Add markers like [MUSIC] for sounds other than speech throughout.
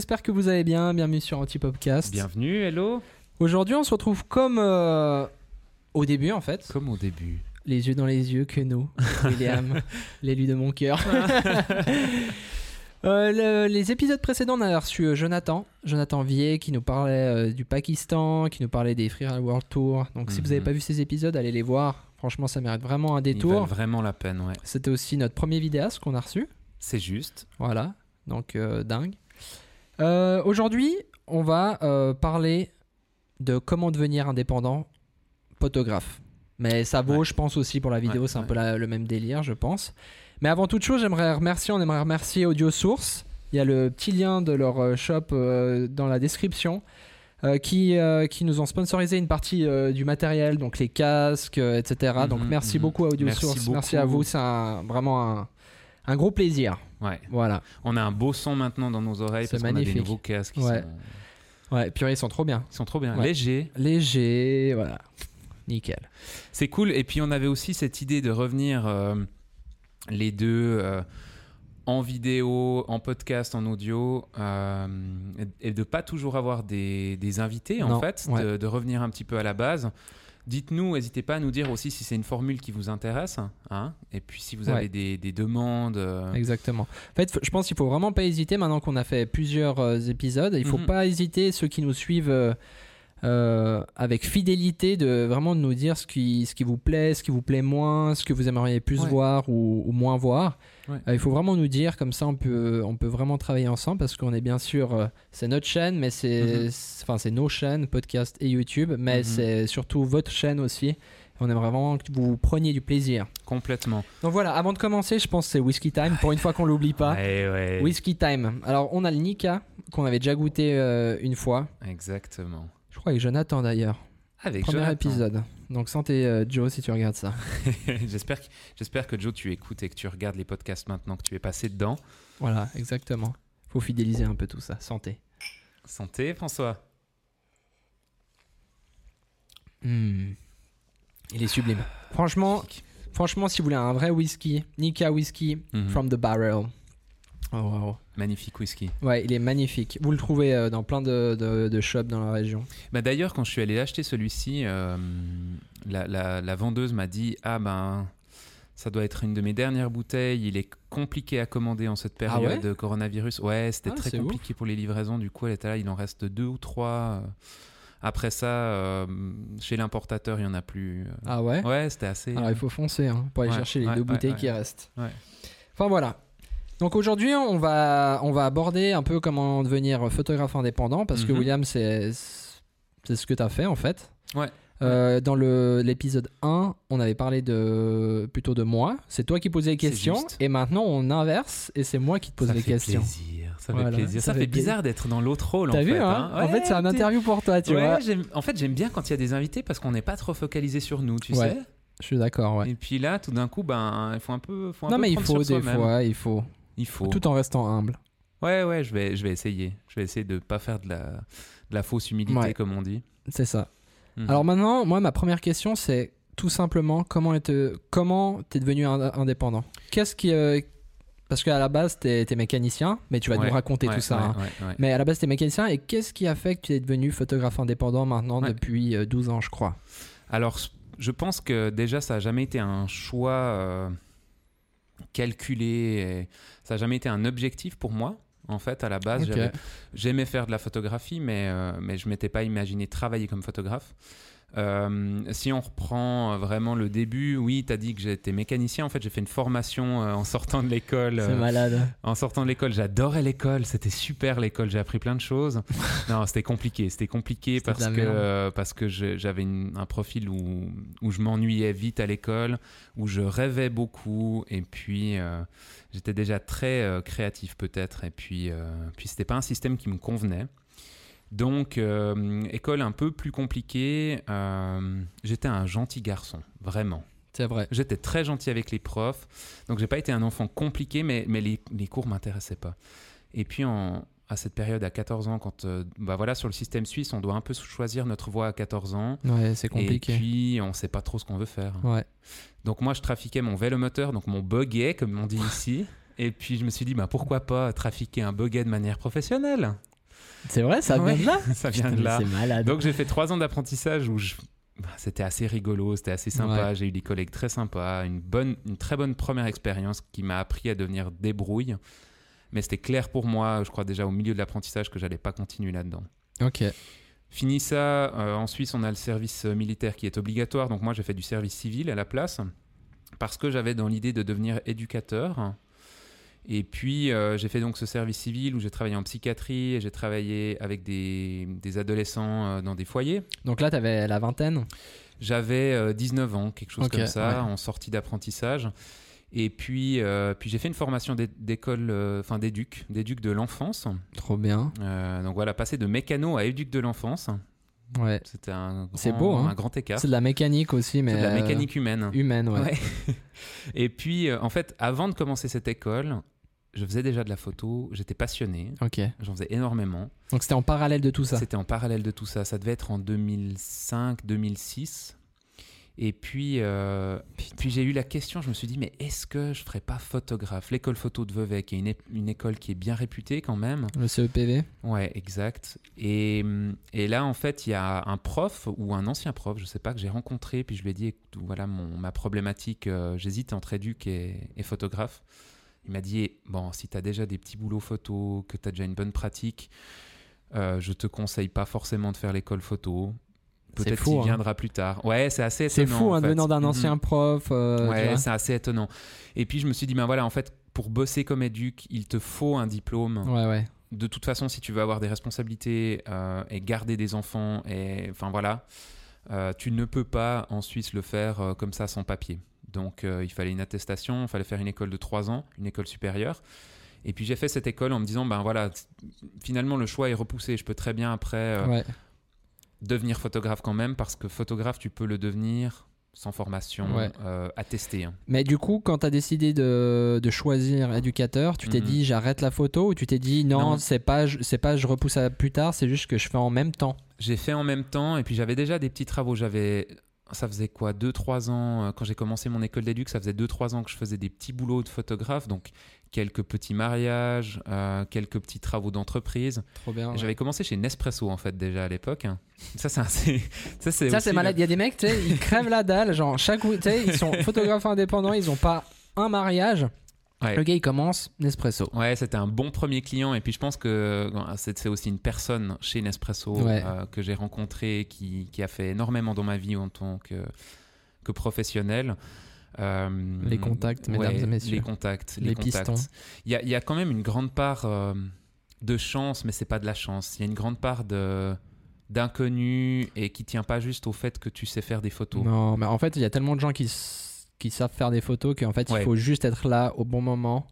j'espère que vous allez bien. Bienvenue sur Antipopcast. Bienvenue, hello. Aujourd'hui, on se retrouve comme euh, au début en fait. Comme au début. Les yeux dans les yeux que nous, [LAUGHS] William, l'élu de mon cœur. [LAUGHS] Euh, le- les épisodes précédents, on a reçu euh, Jonathan, Jonathan Vier, qui nous parlait euh, du Pakistan, qui nous parlait des Free World Tour. Donc, si vous n'avez Mhm. pas vu ces épisodes, allez les voir. Franchement, ça mérite vraiment un détour. vraiment la peine, ouais. C'était aussi notre premier vidéaste qu'on a reçu. C'est juste. Voilà, donc dingue. Euh, Aujourd'hui, on va euh, parler de comment devenir indépendant photographe. Mais ça vaut, Ouais. je pense aussi pour la vidéo, Ouais, c'est un ouais. peu la- le même délire, je pense. Mais avant toute chose, j'aimerais remercier, on aimerait remercier Audio Source. Il y a le petit lien de leur euh, shop euh, dans la description. euh, qui, euh, qui nous ont sponsorisé une partie euh, du matériel, donc les casques, etc. donc Mhm, merci mhm. beaucoup à Audio Merci Source, merci à vous, c'est vraiment un, un gros plaisir. Ouais. Voilà. On a un beau son maintenant dans nos oreilles C'est parce qu'on a des nouveaux casques qui Ouais. sont, Ouais, purée, ils sont trop bien. ils sont trop bien. Ouais. Légers. Léger, voilà. Nickel. C'est cool. Et puis on avait aussi cette idée de revenir euh, les deux euh, en vidéo, en podcast, en audio, euh, et de pas toujours avoir des, des invités en fait, ouais. de, de revenir un petit peu à la base. Dites-nous, n'hésitez pas à nous dire aussi si c'est une formule qui vous intéresse, hein, et puis si vous Ouais. avez des, des demandes. euh, Exactement. En fait, je pense qu'il faut vraiment pas hésiter maintenant qu'on a fait plusieurs euh, épisodes. Il faut Mhm. pas hésiter, ceux qui nous suivent euh, avec fidélité, de vraiment de nous dire ce qui, ce qui vous plaît, ce qui vous plaît moins, ce que vous aimeriez plus Ouais. voir ou, ou moins voir. Ouais. Euh, il faut vraiment nous dire, comme ça on peut, on peut vraiment travailler ensemble parce qu'on est bien sûr, euh, c'est notre chaîne, mais c'est, Mhm. c'est nos chaînes, podcast et YouTube, mais Mhm. c'est surtout votre chaîne aussi. On aimerait vraiment que vous preniez du plaisir. complètement. Donc voilà, avant de commencer, je pense que c'est Whisky Time, pour une fois qu'on l'oublie pas. Ouais, ouais. Whisky Time. Alors, on a le Nika, qu'on avait déjà goûté euh, une fois. Exactement. Je crois avec Jonathan d'ailleurs. Avec Premier Jonathan. épisode. Donc, santé euh, Joe si tu regardes ça. [LAUGHS] j'espère, que, j'espère que Joe, tu écoutes et que tu regardes les podcasts maintenant que tu es passé dedans. Voilà, exactement. Faut fidéliser un peu tout ça. Santé. Santé, François. Hmm. Il est sublime. Franchement, franchement, si vous voulez un vrai whisky, Nika Whisky Mhm. from the barrel. Oh, wow. Magnifique whisky. Ouais, il est magnifique. Vous le trouvez euh, dans plein de, de- de shops dans la région. Bah, d'ailleurs, quand je suis allé acheter celui-ci, euh, la, la- la vendeuse m'a dit Ah ben, ça doit être une de mes dernières bouteilles. Il est compliqué à commander en cette Ah ouais période de coronavirus. Ouais, c'était Ah, très compliqué pour les livraisons. Du coup, elle était là, il en reste deux ou trois. Après ça, euh, chez l'importateur, il n'y en a plus. Ah ouais? Ouais, c'était assez. Alors il faut foncer hein, pour aller Ouais, chercher les ouais, deux ouais, bouteilles ouais. qui restent. Ouais. Enfin voilà. Donc aujourd'hui on va, on va aborder un peu comment devenir photographe indépendant parce que Mhm. William c'est ce que tu as fait en fait. Ouais. Euh, dans l'épisode 1, on avait parlé de plutôt de moi. C'est toi qui posais les questions. Et maintenant, on inverse et c'est moi qui te pose ça les fait questions. plaisir. Ça Voilà, fait plaisir. ça Ça, fait bizarre d'être dans l'autre rôle. T'as en vu, fait, hein hein. En fait, c'est un interview pour toi, tu Ouais, vois. en fait, j'aime bien quand il y a des invités parce qu'on n'est pas trop focalisé sur nous, tu Ouais, sais. Je suis d'accord, ouais. Et puis là, tout d'un coup, ben, il faut un peu. Faut un Non, peu mais il faut des fois, il faut. Il faut. Tout en restant humble. Ouais, ouais, je vais, je vais essayer. Je vais essayer de pas faire de la, de la fausse humilité, Ouais. comme on dit. C'est ça. Mhm. Alors maintenant, moi, ma première question, c'est tout simplement comment est comment t'es devenu ind- indépendant? Qu'est-ce qui euh, parce qu'à la base t'es es mécanicien, mais tu vas Ouais, nous raconter ouais, tout ça. hein. Mais à la base t'es mécanicien et qu'est-ce qui a fait que tu es devenu photographe indépendant maintenant depuis euh, 12 ans, je crois? Alors, je pense que déjà, ça n'a jamais été un choix euh, calculé. ça n'a jamais été un objectif pour moi. En fait, à la base, j'aimais faire de la photographie, mais, euh, mais je ne m'étais pas imaginé travailler comme photographe. Euh, si on reprend vraiment le début, oui, tu as dit que j'étais mécanicien. En fait, j'ai fait une formation euh, en sortant de l'école. C'est euh, malade. en sortant de l'école, j'adorais l'école, c'était super l'école, j'ai appris plein de choses. [LAUGHS] non, c'était compliqué, c'était compliqué parce que, euh, parce que j'avais un profil où, où je m'ennuyais vite à l'école, où je rêvais beaucoup et puis euh, j'étais déjà très euh, créatif peut-être et puis, euh, puis c'était pas un système qui me convenait. Donc, euh, école un peu plus compliquée, euh, j'étais un gentil garçon, vraiment. C'est vrai. J'étais très gentil avec les profs, donc j'ai pas été un enfant compliqué, mais, mais les, les cours m'intéressaient pas. Et puis en, à cette période, à 14 ans, quand euh, bah voilà, sur le système suisse, on doit un peu choisir notre voie à 14 ans. Ouais, c'est compliqué. Et puis on sait pas trop ce qu'on veut faire. Ouais. Donc moi, je trafiquais mon vélomoteur, donc mon buggy, comme on dit [LAUGHS] ici. Et puis je me suis dit, bah, pourquoi pas trafiquer un bugget de manière professionnelle? C'est vrai, ça vient de là [LAUGHS] Ça vient Putain, de là. C'est malade. Donc j'ai fait trois ans d'apprentissage où je- bah, c'était assez rigolo, c'était assez sympa. Ouais. J'ai eu des collègues très sympas, une bonne, une très bonne première expérience qui m'a appris à devenir débrouille. Mais c'était clair pour moi, je crois déjà au milieu de l'apprentissage que j'allais pas continuer là-dedans. Ok. Fini ça, euh, en Suisse on a le service euh, militaire qui est obligatoire, donc moi j'ai fait du service civil à la place parce que j'avais dans l'idée de devenir éducateur. Et puis euh, j'ai fait donc ce service civil où j'ai travaillé en psychiatrie et j'ai travaillé avec des, des adolescents euh, dans des foyers. Donc là, t'avais la vingtaine. J'avais euh, 19 ans, quelque chose comme ça, ouais. en sortie d'apprentissage. Et puis, euh, puis j'ai fait une formation d'é- d'école, enfin d'éduc, d'éduc de l'enfance. Trop bien. Donc voilà, passer de mécano à éduc de l'enfance, Ouais. c'était un, C'est grand- beau, hein. un grand écart. C'est de la mécanique aussi, mais. C'est de la euh, mécanique humaine. Humaine, ouais. Ouais. [LAUGHS] Et puis, euh, en fait, avant de commencer cette école, je faisais déjà de la photo, j'étais passionné, Ok. j'en faisais énormément. Donc c'était en parallèle de tout ça. C'était en parallèle de tout ça. Ça devait être en 2005-2006. Et puis, euh, puis j'ai eu la question, je me suis dit, mais est-ce que je ferais pas photographe? L'école photo de Vevey, qui est une, une école qui est bien réputée quand même. Le CEPV. Ouais, exact. Et, et là, en fait, il y a un prof ou un ancien prof, je sais pas, que j'ai rencontré, puis je lui ai dit, écoute, voilà mon, ma problématique, euh, j'hésite entre éduc et, et photographe. Il m'a dit, bon, si tu as déjà des petits boulots photo, que tu as déjà une bonne pratique, euh, je te conseille pas forcément de faire l'école photo. C'est Peut-être fou, qu'il hein. viendra plus tard. Ouais, c'est assez C'est étonnant. fou, en hein, venant d'un Mhm. ancien prof. euh, Ouais, c'est assez étonnant. Et puis je me suis dit, ben voilà, en fait, pour bosser comme éduc, il te faut un diplôme Ouais, ouais. de toute façon, si tu veux avoir des responsabilités euh, et garder des enfants, et enfin voilà, euh, tu ne peux pas en Suisse le faire comme ça sans papier. Donc il fallait une attestation, il fallait faire une école de 3 ans, une école supérieure. Et puis j'ai fait cette école en me disant, ben voilà, finalement le choix est repoussé. Je peux très bien après euh, ouais. Devenir photographe quand même, parce que photographe, tu peux le devenir sans formation Ouais. euh, attestée. hein. Mais du coup, quand tu as décidé de, de choisir éducateur, tu t'es Mhm. dit j'arrête la photo ou tu t'es dit non, Non. c'est pas c'est pas je repousse à plus tard, c'est juste que je fais en même temps? J'ai fait en même temps et puis j'avais déjà des petits travaux. J'avais, ça faisait quoi, 2-3 ans, euh, quand j'ai commencé mon école d'éduc, ça faisait 2-3 ans que je faisais des petits boulots de photographe, donc quelques petits mariages, euh, quelques petits travaux d'entreprise. Trop bien. J'avais commencé chez Nespresso en fait déjà à l'époque. Ça c'est assez- [LAUGHS] ça c'est Ça c'est malade. le- Il y a des mecs, tu sais, ils crèvent la dalle, genre chaque tu sais, ils sont [LAUGHS] photographes indépendants, ils ont pas un mariage. Ouais. Le gars il commence Nespresso. Ouais, c'était un bon premier client. Et puis je pense que euh, c'est aussi une personne chez Nespresso Ouais. euh, que j'ai rencontré qui, qui a fait énormément dans ma vie en tant que, que professionnel. Euh, Les contacts, mesdames et messieurs. Les contacts. Les contacts. pistons. Il y a, il y a quand même une grande part euh, de chance, mais c'est pas de la chance. Il y a une grande part de d'inconnu et qui tient pas juste au fait que tu sais faire des photos. Non, mais en fait, il y a tellement de gens qui, qui savent faire des photos qu'en fait, Ouais. il faut juste être là au bon moment,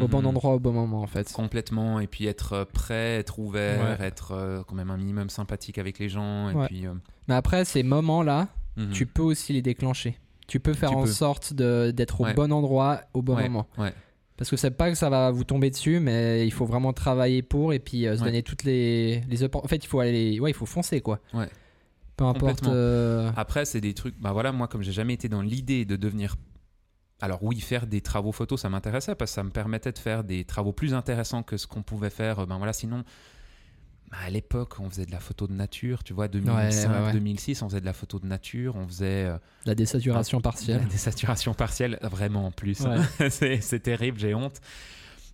au bon Mhm. endroit au bon moment en fait. Complètement, et puis être euh, prêt, être ouvert, Ouais. être euh, quand même un minimum sympathique avec les gens. Et Ouais. puis, euh, Mais après, ces moments-là, mhm. tu peux aussi les déclencher. Tu peux faire Tu en peux. sorte d'être au Ouais. bon endroit au bon Ouais, moment. ouais. Parce que c'est pas que ça va vous tomber dessus, mais il faut vraiment travailler pour et puis euh, se donner toutes les, les En fait, il faut aller, ouais, il faut foncer quoi. Ouais. Peu importe. Euh, Après, c'est des trucs. Bah voilà, moi, comme j'ai jamais été dans l'idée de devenir. Alors oui, faire des travaux photos, ça m'intéressait parce que ça me permettait de faire des travaux plus intéressants que ce qu'on pouvait faire. Ben voilà, sinon, à l'époque, on faisait de la photo de nature. Tu vois, 2005, ouais, ouais. 2006, on faisait de la photo de nature. On faisait euh, la désaturation partielle. des saturations partielles, vraiment en plus. [LAUGHS] C'est terrible, j'ai honte.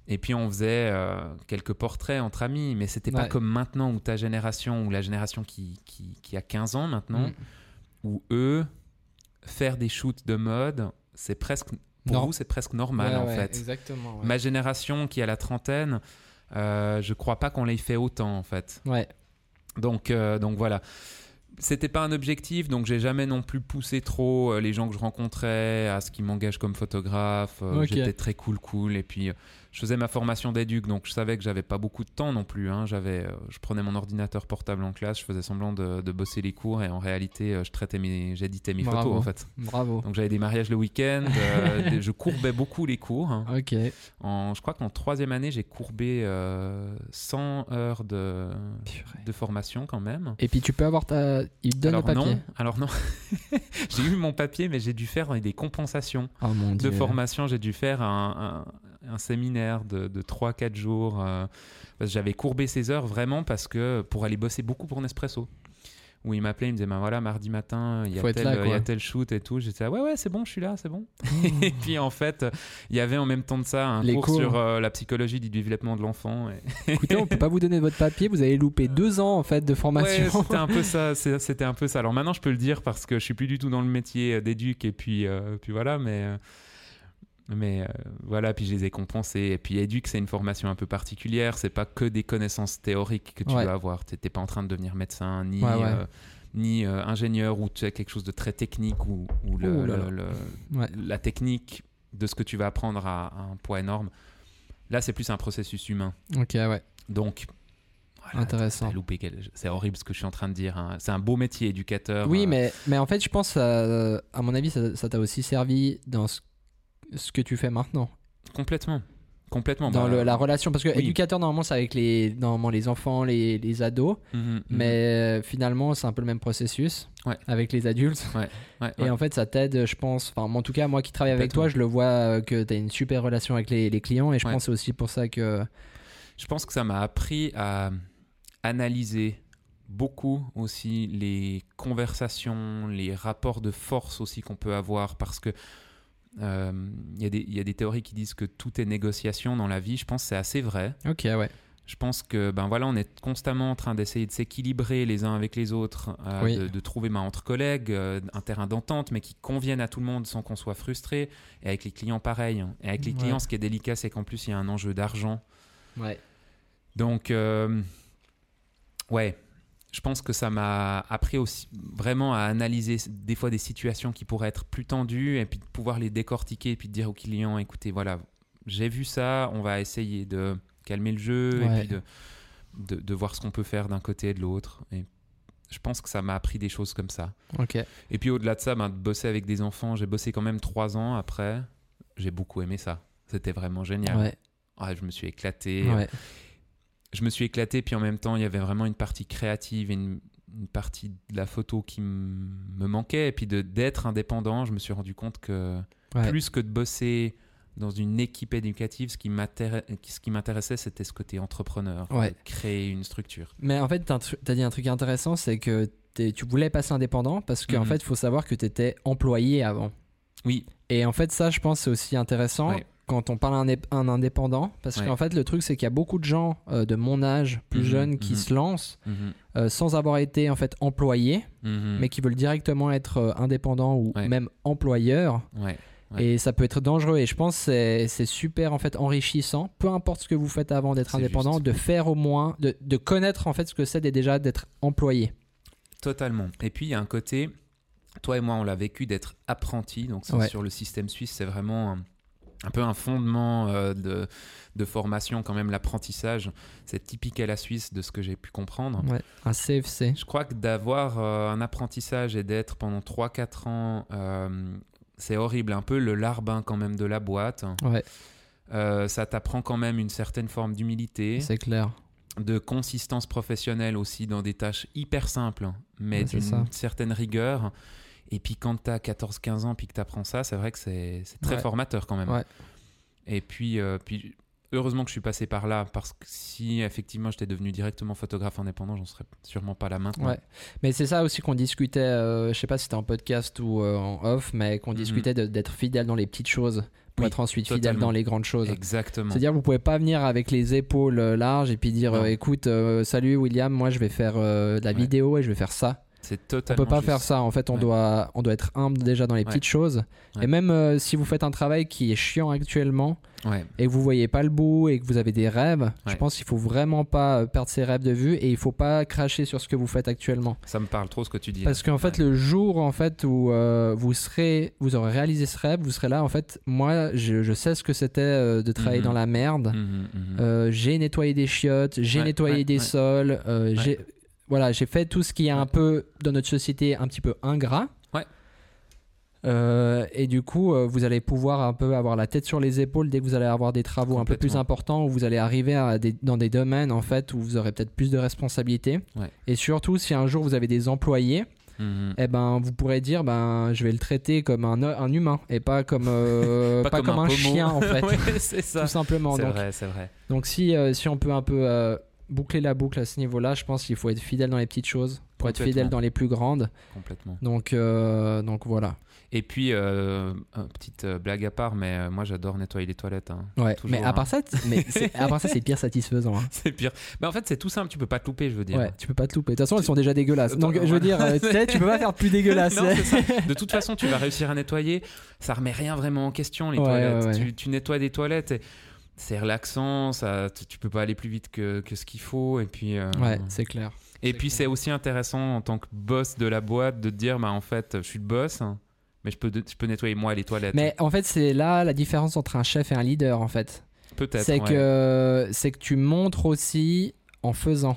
Et puis on faisait euh, quelques portraits entre amis, mais c'était pas comme maintenant où ta génération, ou la génération qui, qui, qui a 15 ans maintenant, Mm. où eux, faire des shoots de mode, c'est presque, pour Non. vous, c'est presque normal en fait. Exactement. Ma génération qui a la trentaine, euh, je crois pas qu'on l'ait fait autant en fait. Ouais. Donc, euh, donc voilà. C'était pas un objectif, donc j'ai jamais non plus poussé trop euh, les gens que je rencontrais à ce qu'ils m'engagent comme photographe. J'étais très cool, cool. Et puis, je faisais ma formation d'éduc, donc je savais que j'avais pas beaucoup de temps non plus. hein. J'avais, euh, je prenais mon ordinateur portable en classe, je faisais semblant de, de bosser les cours, et en réalité, euh, je traitais mes, j'éditais mes Bravo. photos en fait. Bravo. Donc j'avais des mariages le week-end, euh, [LAUGHS] des- je courbais beaucoup les cours. hein. Ok. En, je crois qu'en troisième année, j'ai courbé euh, 100 heures de, de formation quand même. Et puis tu peux avoir ta. Il te donne alors le papier. non, alors non. [LAUGHS] j'ai eu mon papier, mais j'ai dû faire des compensations Oh mon de dieu. formation. J'ai dû faire un, un- un séminaire de, de 3-4 jours. euh, J'avais courbé ses heures vraiment parce que pour aller bosser beaucoup pour Nespresso. Où il m'appelait, il me disait ben voilà, mardi matin, il y, a tel, là, il y a quoi. tel shoot et tout. J'étais là, ouais, ouais, c'est bon, je suis là, c'est bon. [LAUGHS] et puis en fait, il y avait en même temps de ça un Les cours, cours. sur euh, la psychologie du développement de l'enfant. Et... [LAUGHS] Écoutez, on peut pas vous donner votre papier, vous avez loupé deux ans en fait de Ouais, formation. c'était un peu ça. [LAUGHS] C'était un peu ça. Alors maintenant, je peux le dire parce que je suis plus du tout dans le métier euh, d'éduc et puis, euh, puis voilà, mais. Mais euh, voilà, puis je les ai compensés. Et puis éduc, c'est une formation un peu particulière. C'est pas que des connaissances théoriques que tu Ouais. vas avoir. T'es t'es pas en train de devenir médecin ni Ouais, ouais. euh, ni euh, ingénieur ou tu sais quelque chose de très technique ou, la technique de ce que tu vas apprendre à, à un poids énorme. Là, c'est plus un processus humain. Ok, ouais, Donc, voilà, intéressant. Loupé C'est horrible ce que je suis en train de dire. hein. C'est un beau métier, éducateur. Oui, euh, mais, mais en fait, je pense, euh, à mon avis, ça t'a aussi servi dans ce, ce que tu fais maintenant. Complètement. Complètement. dans bah, le- la relation. Parce que oui. éducateur, normalement, c'est avec les, normalement, les enfants, les, les ados. mhm, mhm. Mais euh, finalement, c'est un peu le même processus Ouais. avec les adultes. Ouais, Et ouais. en fait, ça t'aide, je pense. Enfin, en tout cas, moi qui travaille avec toi, je le vois euh, que tu as une super relation avec les, les clients. Et je pense que c'est aussi pour ça que. Je pense que ça m'a appris à analyser beaucoup aussi les conversations, les rapports de force aussi qu'on peut avoir parce que euh, il y, a des- il y a des théories qui disent que tout est négociation dans la vie. Je pense que c'est assez vrai. Ok, ouais. Je pense que ben voilà, on est constamment en train d'essayer de s'équilibrer les uns avec les autres, euh, Oui. de, de trouver ben, entre collègues euh, un terrain d'entente, mais qui convienne à tout le monde sans qu'on soit frustré. Et avec les clients, pareil. Et avec les Ouais. clients, ce qui est délicat, c'est qu'en plus, il y a un enjeu d'argent. Ouais. Donc, euh, ouais, je pense que ça m'a appris aussi vraiment à analyser des fois des situations qui pourraient être plus tendues et puis de pouvoir les décortiquer et puis de dire au client, écoutez, voilà, j'ai vu ça, on va essayer de calmer le jeu et puis de, de, de voir ce qu'on peut faire d'un côté et de l'autre. Et je pense que ça m'a appris des choses comme ça. Ok. Et puis au-delà de ça, ben, de bosser avec des enfants, j'ai bossé quand même trois ans après. J'ai beaucoup aimé ça. C'était vraiment génial. Ouais. Ah, je me suis éclaté. Je me suis éclaté, puis en même temps, il y avait vraiment une partie créative et une, une partie de la photo qui me manquait. Et puis d'être indépendant, je me suis rendu compte que Ouais. plus que de bosser dans une équipe éducative, ce qui m'intéressait, c'était ce côté entrepreneur, Ouais. créer une structure. Mais en fait, tu as dit un truc intéressant, c'est que tu voulais passer indépendant parce qu'en Mhm. fait, il faut savoir que tu étais employé avant. Oui, Et en fait, ça, je pense, c'est aussi intéressant Ouais. Quand on parle à un, ép- un indépendant. Parce Ouais. qu'en fait, le truc, c'est qu'il y a beaucoup de gens euh, de mon âge, plus Mhm, jeunes, qui mhm. se lancent Mhm, euh, sans avoir été en fait employés, mais qui veulent directement être euh, indépendants ou Ouais. même employeurs. Ouais. Et ça peut être dangereux. Et je pense que c'est- super en fait enrichissant, peu importe ce que vous faites avant d'être indépendant, juste. de faire au moins, de, de connaître en fait ce que c'est déjà d'être employé. Totalement. Et puis, il y a un côté, toi et moi, on l'a vécu d'être apprenti. Donc, ça, sur le système suisse, c'est vraiment un, peu un fondement euh, de, de formation, quand même, l'apprentissage. C'est typique à la Suisse, de ce que j'ai pu comprendre. Ouais. Un CFC. Je crois que d'avoir euh, un apprentissage et d'être pendant 3-4 ans, euh, c'est horrible. Un peu le larbin, quand même, de la boîte. Ouais, ça t'apprend quand même une certaine forme d'humilité c'est clair. de consistance professionnelle aussi dans des tâches hyper simples, mais Ouais, d'une certaine rigueur. Et puis quand tu as 14-15 ans puis que tu apprends ça, c'est vrai que c'est très Ouais. formateur quand même. Ouais. Et puis, euh, puis heureusement que je suis passé par là, parce que si effectivement j'étais devenu directement photographe indépendant, j'en serais sûrement pas là maintenant. Ouais. Mais c'est ça aussi qu'on discutait, euh, je sais pas si c'était en podcast ou euh, en off, mais qu'on Mhm. discutait d'être fidèle dans les petites choses pour Oui, être ensuite fidèle dans les grandes choses. Exactement. C'est-à-dire, vous pouvez pas venir avec les épaules euh, larges et puis dire euh, écoute, salut William, moi je vais faire de la Ouais. vidéo et je vais faire ça. C'est On totalement peut pas juste. faire ça. En fait, on, Ouais. doit, on doit être humble déjà dans les Ouais. petites choses. Ouais. Et même euh, si vous faites un travail qui est chiant actuellement et que vous voyez pas le bout et que vous avez des rêves, je pense qu'il faut vraiment pas euh, perdre ses rêves de vue et il faut pas cracher sur ce que vous faites actuellement. Ça me parle trop ce que tu dis. Parce qu'en fait, le jour en fait où euh, vous serez, vous aurez réalisé ce rêve, vous serez là. En fait, moi, je, je sais ce que c'était euh, de travailler Mhm. dans la merde. Mhm, mhm. J'ai nettoyé des chiottes, j'ai nettoyé des sols, j'ai voilà, j'ai fait tout ce qui est un peu dans notre société un petit peu ingrat. Ouais. Euh, et du coup, euh, vous allez pouvoir un peu avoir la tête sur les épaules dès que vous allez avoir des travaux un peu plus importants où vous allez arriver à des- dans des domaines en fait où vous aurez peut-être plus de responsabilités. Ouais. Et surtout, si un jour vous avez des employés, Mhm. eh ben, vous pourrez dire, ben, je vais le traiter comme un, un humain et pas comme, euh, [LAUGHS] Pas pas comme comme un chien en [LAUGHS] fait, Ouais, c'est ça. tout simplement. C'est vrai, c'est vrai. donc si, euh, si on peut un peu euh, boucler la boucle à ce niveau-là, je pense qu'il faut être fidèle dans les petites choses pour être fidèle dans les plus grandes. Complètement. Donc, euh, donc voilà. Et puis, euh, petite euh, blague à part, mais moi j'adore nettoyer les toilettes. hein. Ouais. Toujours, mais à hein. part ça, t- mais c'est- à part ça, c'est pire satisfaisant. hein. [LAUGHS] C'est pire. Mais en fait, c'est tout simple, tu peux pas te louper, je veux dire. Ouais, tu peux pas te louper. De toute façon, elles sont déjà dégueulasses. Donc, je veux dire, tu peux pas faire plus dégueulasse. [LAUGHS] Non, ça. De toute façon, tu vas réussir à nettoyer. Ça remet rien vraiment en question, les Ouais, toilettes. ouais. Tu, tu nettoies des toilettes et c'est relaxant. Ça, tu, peux pas aller plus vite que, que ce qu'il faut. Et puis, euh, Ouais, c'est clair. et puis c'est aussi intéressant en tant que boss de la boîte de te dire, bah, en fait, je suis le boss, hein, mais je peux, je peux nettoyer moi les toilettes. Mais en fait, c'est là la différence entre un chef et un leader, en fait. Peut-être. C'est ouais. que, c'est que tu montres aussi en faisant.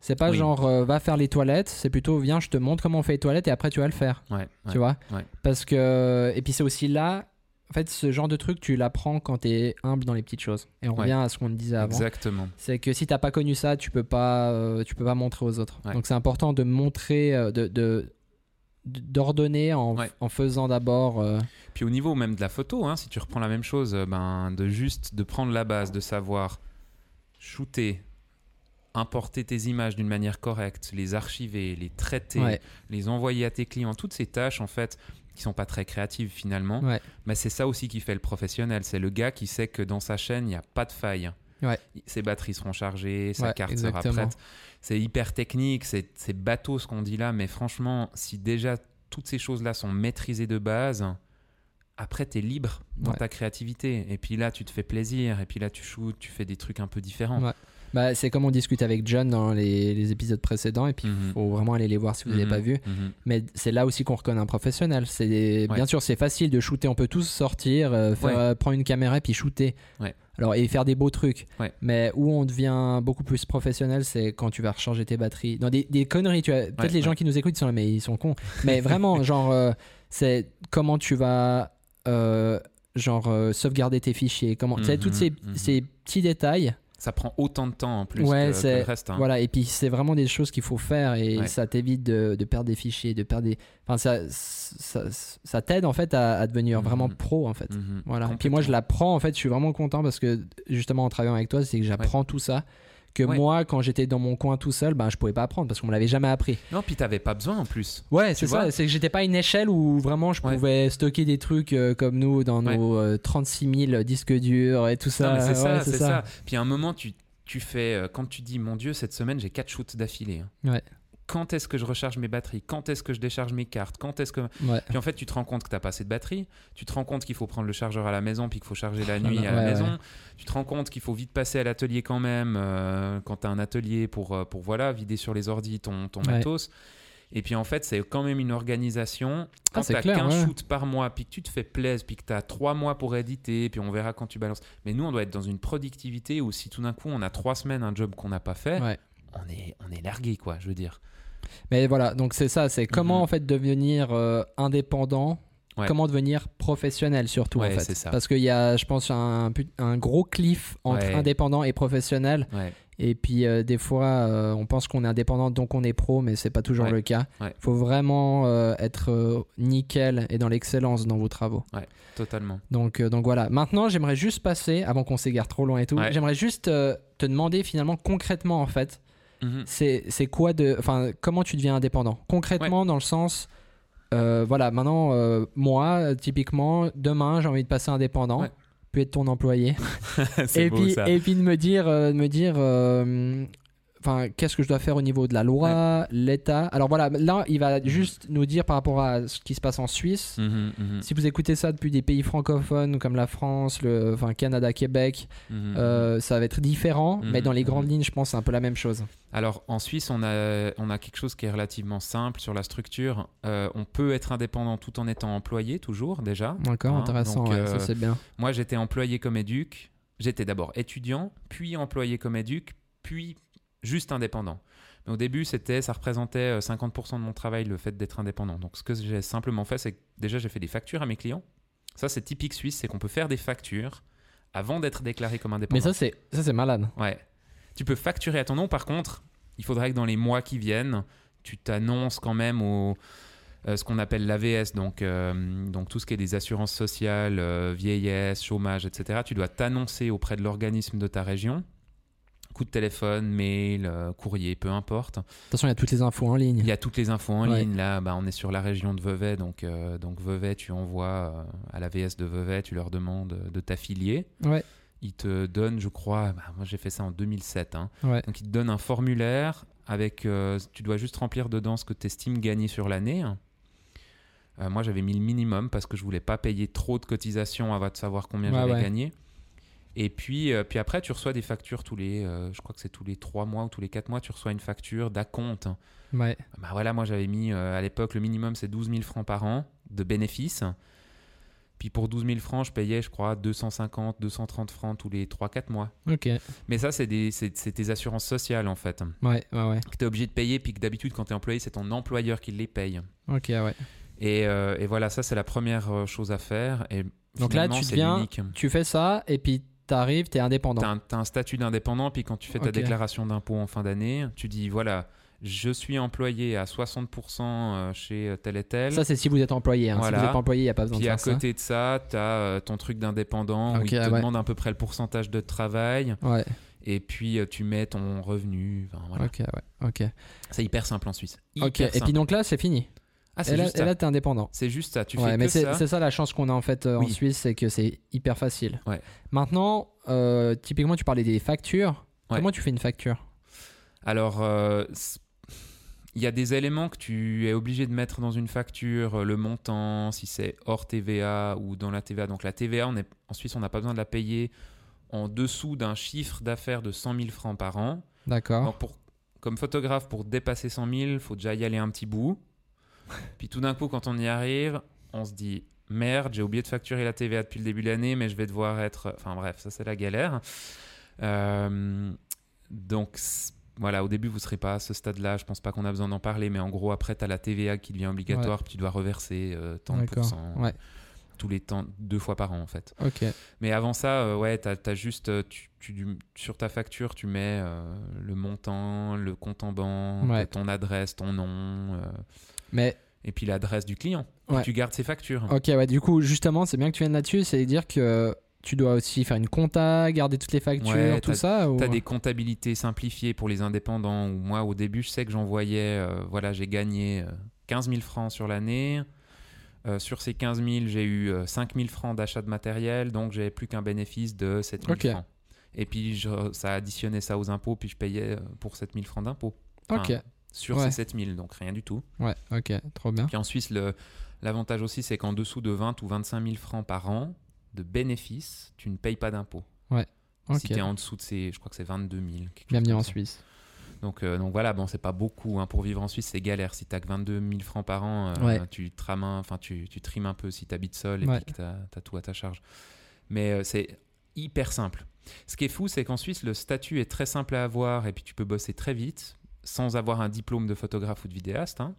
C'est pas Oui. genre euh, va faire les toilettes, c'est plutôt viens, je te montre comment on fait les toilettes et après tu vas le faire. Ouais, ouais. Tu vois ouais. Parce que. Et puis c'est aussi là. En fait, ce genre de truc, tu l'apprends quand tu es humble dans les petites choses. Et on Ouais. revient à ce qu'on disait avant. Exactement. C'est que si t'as pas connu ça, tu peux pas, euh, tu peux pas montrer aux autres. Ouais. Donc c'est important de montrer, euh, de, de- d'ordonner en, Ouais. en faisant d'abord. euh, Puis au niveau même de la photo, hein, si tu reprends la même chose, ben, de juste de prendre la base, de savoir shooter, importer tes images d'une manière correcte, les archiver, les traiter, ouais, les envoyer à tes clients, toutes ces tâches en fait qui sont pas très créatives finalement, ouais, mais c'est ça aussi qui fait le professionnel. C'est le gars qui sait que dans sa chaîne il n'y a pas de faille. Ouais. Ses batteries seront chargées, sa Ouais, carte exactement. sera prête. C'est hyper technique, c'est c'est bateau ce qu'on dit là, mais franchement, si déjà toutes ces choses-là sont maîtrisées de base, après tu es libre dans Ouais. ta créativité. Et puis là, tu te fais plaisir, et puis là, tu shootes, tu fais des trucs un peu différents. Bah, c'est comme on discute avec John dans les, les épisodes précédents, et puis il Mhm. faut vraiment aller les voir si vous n'avez Mhm, pas vu. mhm. Mais c'est là aussi qu'on reconnaît un professionnel. C'est des- Ouais. bien sûr c'est facile de shooter, on peut tous sortir, euh, faire, Ouais. euh, prendre une caméra et puis shooter. Ouais. Alors et faire des beaux trucs. Ouais. Mais où on devient beaucoup plus professionnel, c'est quand tu vas recharger tes batteries. Dans des, des conneries, tu vois. Peut-être Ouais, les gens qui nous écoutent ils sont là, mais ils sont cons. Mais vraiment, [LAUGHS] genre euh, c'est comment tu vas euh, genre euh, sauvegarder tes fichiers, comment, tu sais, Mhm, tous ces, mhm. ces petits détails. Ça prend autant de temps en plus Ouais, que, le reste. hein. Voilà, et puis c'est vraiment des choses qu'il faut faire et Ouais. ça t'évite de, de perdre des fichiers, de perdre des. Enfin, ça, ça, ça t'aide en fait à, à devenir Mhm. vraiment pro en fait. Mhm. Voilà. Puis moi je l'apprends en fait, je suis vraiment content parce que justement en travaillant avec toi, c'est que j'apprends tout ça. Que Ouais. moi, quand j'étais dans mon coin tout seul, ben, je pouvais pas apprendre parce qu'on me l'avait jamais appris. Non, puis t'avais pas besoin en plus. Ouais, c'est ça. C'est que j'étais pas à une échelle où vraiment je Ouais. pouvais stocker des trucs euh, comme nous dans Ouais. nos euh, 36 000 disques durs et tout ça. C'est ça, c'est ça. Puis à un moment, tu, tu fais. euh, Quand tu dis, mon Dieu, cette semaine, j'ai quatre shoots d'affilée. hein. Ouais. Quand est-ce que je recharge mes batteries? Quand est-ce que je décharge mes cartes? Quand est-ce que. Ouais. Puis en fait, tu te rends compte que tu pas assez de batterie. Tu te rends compte qu'il faut prendre le chargeur à la maison, puis qu'il faut charger la nuit ouais, à la ouais. maison. Tu te rends compte qu'il faut vite passer à l'atelier quand même, euh, quand tu as un atelier pour, euh, pour voilà, vider sur les ordis ton, ton matos. Et puis en fait, c'est quand même une organisation. Quand Ah, tu as clair, 15 ouais. shoots par mois, puis que tu te fais plaisir, puis que tu as 3 mois pour éditer, puis on verra quand tu balances. Mais nous, on doit être dans une productivité où si tout d'un coup, on a 3 semaines un job qu'on n'a pas fait, Ouais. on, est, on est largué, quoi, je veux dire. Mais voilà, donc c'est ça, c'est comment Mhm. en fait devenir euh, indépendant, Ouais. comment devenir professionnel surtout Ouais, en fait. ça. Parce qu'il y a, je pense, un, un gros cliff entre Ouais. indépendant et professionnel. Ouais. Et puis euh, des fois, euh, on pense qu'on est indépendant donc on est pro, mais c'est pas toujours Ouais. le cas. Il Ouais. faut vraiment être nickel et dans l'excellence dans vos travaux. Totalement. Donc, donc voilà. Maintenant, j'aimerais juste passer, avant qu'on s'égare trop loin et tout, Ouais. j'aimerais juste te demander finalement concrètement en fait, Mhm. c'est quoi de enfin comment tu deviens indépendant? Concrètement dans le sens euh, voilà maintenant euh, moi typiquement demain j'ai envie de passer indépendant Ouais. puis être ton employé [LAUGHS] et beau puis ça. et puis de me dire euh, de me dire enfin qu'est-ce que je dois faire au niveau de la loi l'état? Alors voilà là il va juste nous dire par rapport à ce qui se passe en Suisse Mhm, mhm, si vous écoutez ça depuis des pays francophones comme la France, le, enfin Canada, Québec, mhm. euh, ça va être différent, mais Mhm, dans les mhm. grandes lignes, je pense, c'est un peu la même chose. Alors en Suisse, on a, on a quelque chose qui est relativement simple sur la structure. Euh, on peut être indépendant tout en étant employé, toujours déjà. D'accord, Hein, intéressant, donc, ouais, euh, ça c'est bien. Moi, j'étais employé comme éduc. J'étais d'abord étudiant, puis employé comme éduc, puis juste indépendant. Mais au début, c'était, ça représentait euh, 50% de mon travail, le fait d'être indépendant. Donc, ce que j'ai simplement fait, c'est que déjà, j'ai fait des factures à mes clients. Ça, c'est typique suisse, c'est qu'on peut faire des factures avant d'être déclaré comme indépendant. Mais ça c'est ça c'est malade. Ouais. Tu peux facturer à ton nom, par contre, il faudrait que dans les mois qui viennent, tu t'annonces quand même au euh, ce qu'on appelle l'AVS, donc, euh, donc tout ce qui est des assurances sociales, euh, vieillesse, chômage, etc. Tu dois t'annoncer auprès de l'organisme de ta région. Coup de téléphone, mail, courrier, peu importe. De toute façon, il y a toutes les infos en ligne. Il y a toutes les infos en ligne. Là, bah, on est sur la région de Vevey. Donc, donc Vevey, tu envoies à l'AVS de Vevey, tu leur demandes de t'affilier. Ouais. Ils te donnent, je crois, bah, moi j'ai fait ça en 2007. Hein. Donc, ils te donnent un formulaire avec. tu dois juste remplir dedans ce que tu estimes gagner sur l'année. Euh, moi, j'avais mis le minimum parce que je voulais pas payer trop de cotisations avant de savoir combien j'allais gagner. Et puis, euh, puis après, tu reçois des factures tous les, euh, je crois que c'est tous les 3 mois ou tous les 4 mois, tu reçois une facture d'acompte. Ouais. Bah voilà, moi j'avais mis à l'époque le minimum c'est 12 000 francs par an de bénéfices. Puis pour 12 000 francs, je payais, je crois, 250, 230 francs tous les 3-4 mois. Ok. Mais ça, c'est tes assurances sociales, en fait. Ouais, ouais, ouais. Que tu es obligé de payer, puis que d'habitude, quand tu es employé, c'est ton employeur qui les paye. Ok, ouais. Euh, et, voilà, ça c'est la première euh, chose à faire. Et Donc là, tu viens, tu fais ça et puis tu arrives, tu es indépendant. Tu as, un statut d'indépendant, puis quand tu fais ta déclaration d'impôt en fin d'année, tu dis voilà, je suis employé à 60% euh, chez tel et tel. Ça, c'est si vous êtes employé. Hein. Si vous n'êtes pas employé, il n'y a pas besoin puis de à côté de ça, tu as ton truc d'indépendant où il te demande à peu près le pourcentage de travail. Ouais. Et puis tu mets ton revenu. Ok, ouais. Ok. C'est hyper simple en Suisse. ok. Et puis donc là, c'est fini. Ah, et, là, là, t'es indépendant. C'est juste ça. Tu ouais, fais mais c'est ça la chance qu'on a en fait euh, en Suisse, c'est que c'est hyper facile. Ouais. Maintenant, euh, typiquement, tu parlais des factures. Comment tu fais une facture? Alors, euh, il y a des éléments que tu es obligé de mettre dans une facture, le montant, si c'est hors TVA ou dans la TVA. Donc la TVA, on est, en Suisse, on n'a pas besoin de la payer en dessous d'un chiffre d'affaires de 100 000 francs par an. D'accord. Pour, comme photographe, pour dépasser 100 000, il faut déjà y aller un petit bout. Puis tout d'un coup, quand on y arrive, on se dit merde, j'ai oublié de facturer la TVA depuis le début de l'année, mais je vais devoir être. Enfin bref, ça c'est la galère. Euh, donc voilà, au début, vous ne serez pas à ce stade-là. Je pense pas qu'on a besoin d'en parler, mais en gros, après, tu as la TVA qui devient obligatoire, puis tu dois reverser euh, tant de pourcents. Tous les temps, deux fois par an en fait. Ok. Mais avant ça, euh, ouais, tu as, juste, tu, sur ta facture, tu mets le montant, le compte en banque, ton adresse, ton nom. Mais et puis l'adresse du client. Tu gardes ses factures. Ok, ouais, du coup, justement, c'est bien que tu viennes là-dessus, c'est dire que tu dois aussi faire une compta, garder toutes les factures, tout ça Tu as des comptabilités simplifiées pour les indépendants. Moi, au début, je sais que j'envoyais, euh, voilà, j'ai gagné 15 euh, 000 francs sur l'année. Euh, sur ces 15 000, j'ai eu 5 000 francs d'achat de matériel, donc j'ai plus qu'un bénéfice de 7 000 francs. Et puis, je, ça additionnait ça aux impôts, puis je payais pour 7 000 francs d'impôts. ok sur ces 7000, donc rien du tout. Ouais, ok, trop bien. Puis en Suisse, l'avantage aussi, c'est qu'en dessous de 20 ou 25 000 francs par an de bénéfices, tu ne payes pas d'impôts. Ouais. Si tu es en dessous de ces, je crois que c'est 22 000. Bienvenue en Suisse. Donc, euh, donc voilà, bon, c'est pas beaucoup. Hein. Pour vivre en Suisse, c'est galère. Si tu que 22 000 francs par an, euh, tu, trames enfin, tu, tu trimes un peu si tu habites seul et que tu as, tout à ta charge. Mais euh, c'est hyper simple. Ce qui est fou, c'est qu'en Suisse, le statut est très simple à avoir et puis tu peux bosser très vite sans avoir un diplôme de photographe ou de vidéaste. Hein.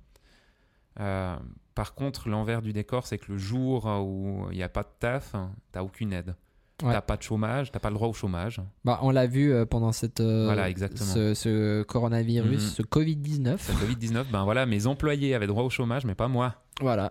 Euh, par contre, l'envers du décor, c'est que le jour où il n'y a pas de taf, tu n'as aucune aide. Tu n'as pas de chômage, tu n'as pas le droit au chômage. Bah, on l'a vu euh, pendant cette, euh, voilà, exactement. Ce, coronavirus, mhm. ce Covid-19. Ce Covid-19, ben voilà, mes employés avaient droit au chômage, mais pas moi. Voilà.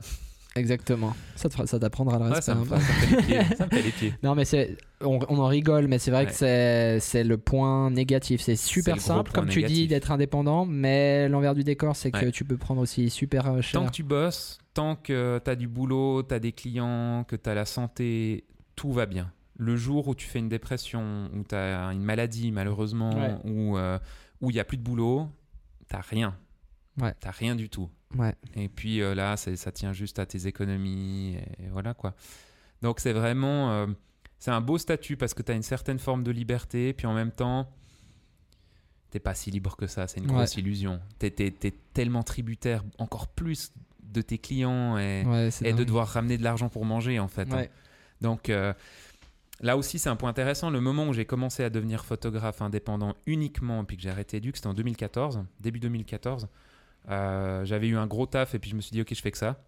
Exactement. Ça, ça t'apprendra le respect. ça, me, fait les pieds. [LAUGHS] Non, mais c'est, on, en rigole, mais c'est vrai que c'est, c'est le point négatif. C'est super simple, comme tu dis, d'être indépendant, mais l'envers du décor, c'est que tu peux prendre aussi super euh, cher. Tant que tu bosses, tant que tu as du boulot, tu as des clients, que tu as la santé, tout va bien. Le jour où tu fais une dépression, où tu as une maladie, malheureusement, ou euh, où il n'y a plus de boulot, tu rien. Ouais. T'as rien du tout. Ouais. Et puis euh, là, ça tient juste à tes économies. Et, voilà quoi. Donc c'est vraiment. Euh, c'est un beau statut parce que tu as une certaine forme de liberté. Puis en même temps, t'es pas si libre que ça. C'est une grosse illusion. Tu es, tellement tributaire, encore plus de tes clients et, et de devoir ramener de l'argent pour manger en fait. Hein. Donc. Euh, là aussi, c'est un point intéressant. Le moment où j'ai commencé à devenir photographe indépendant uniquement, puis que j'ai arrêté Duke, c'était en 2014, début 2014. Euh, j'avais eu un gros taf et puis je me suis dit, ok, je fais que ça.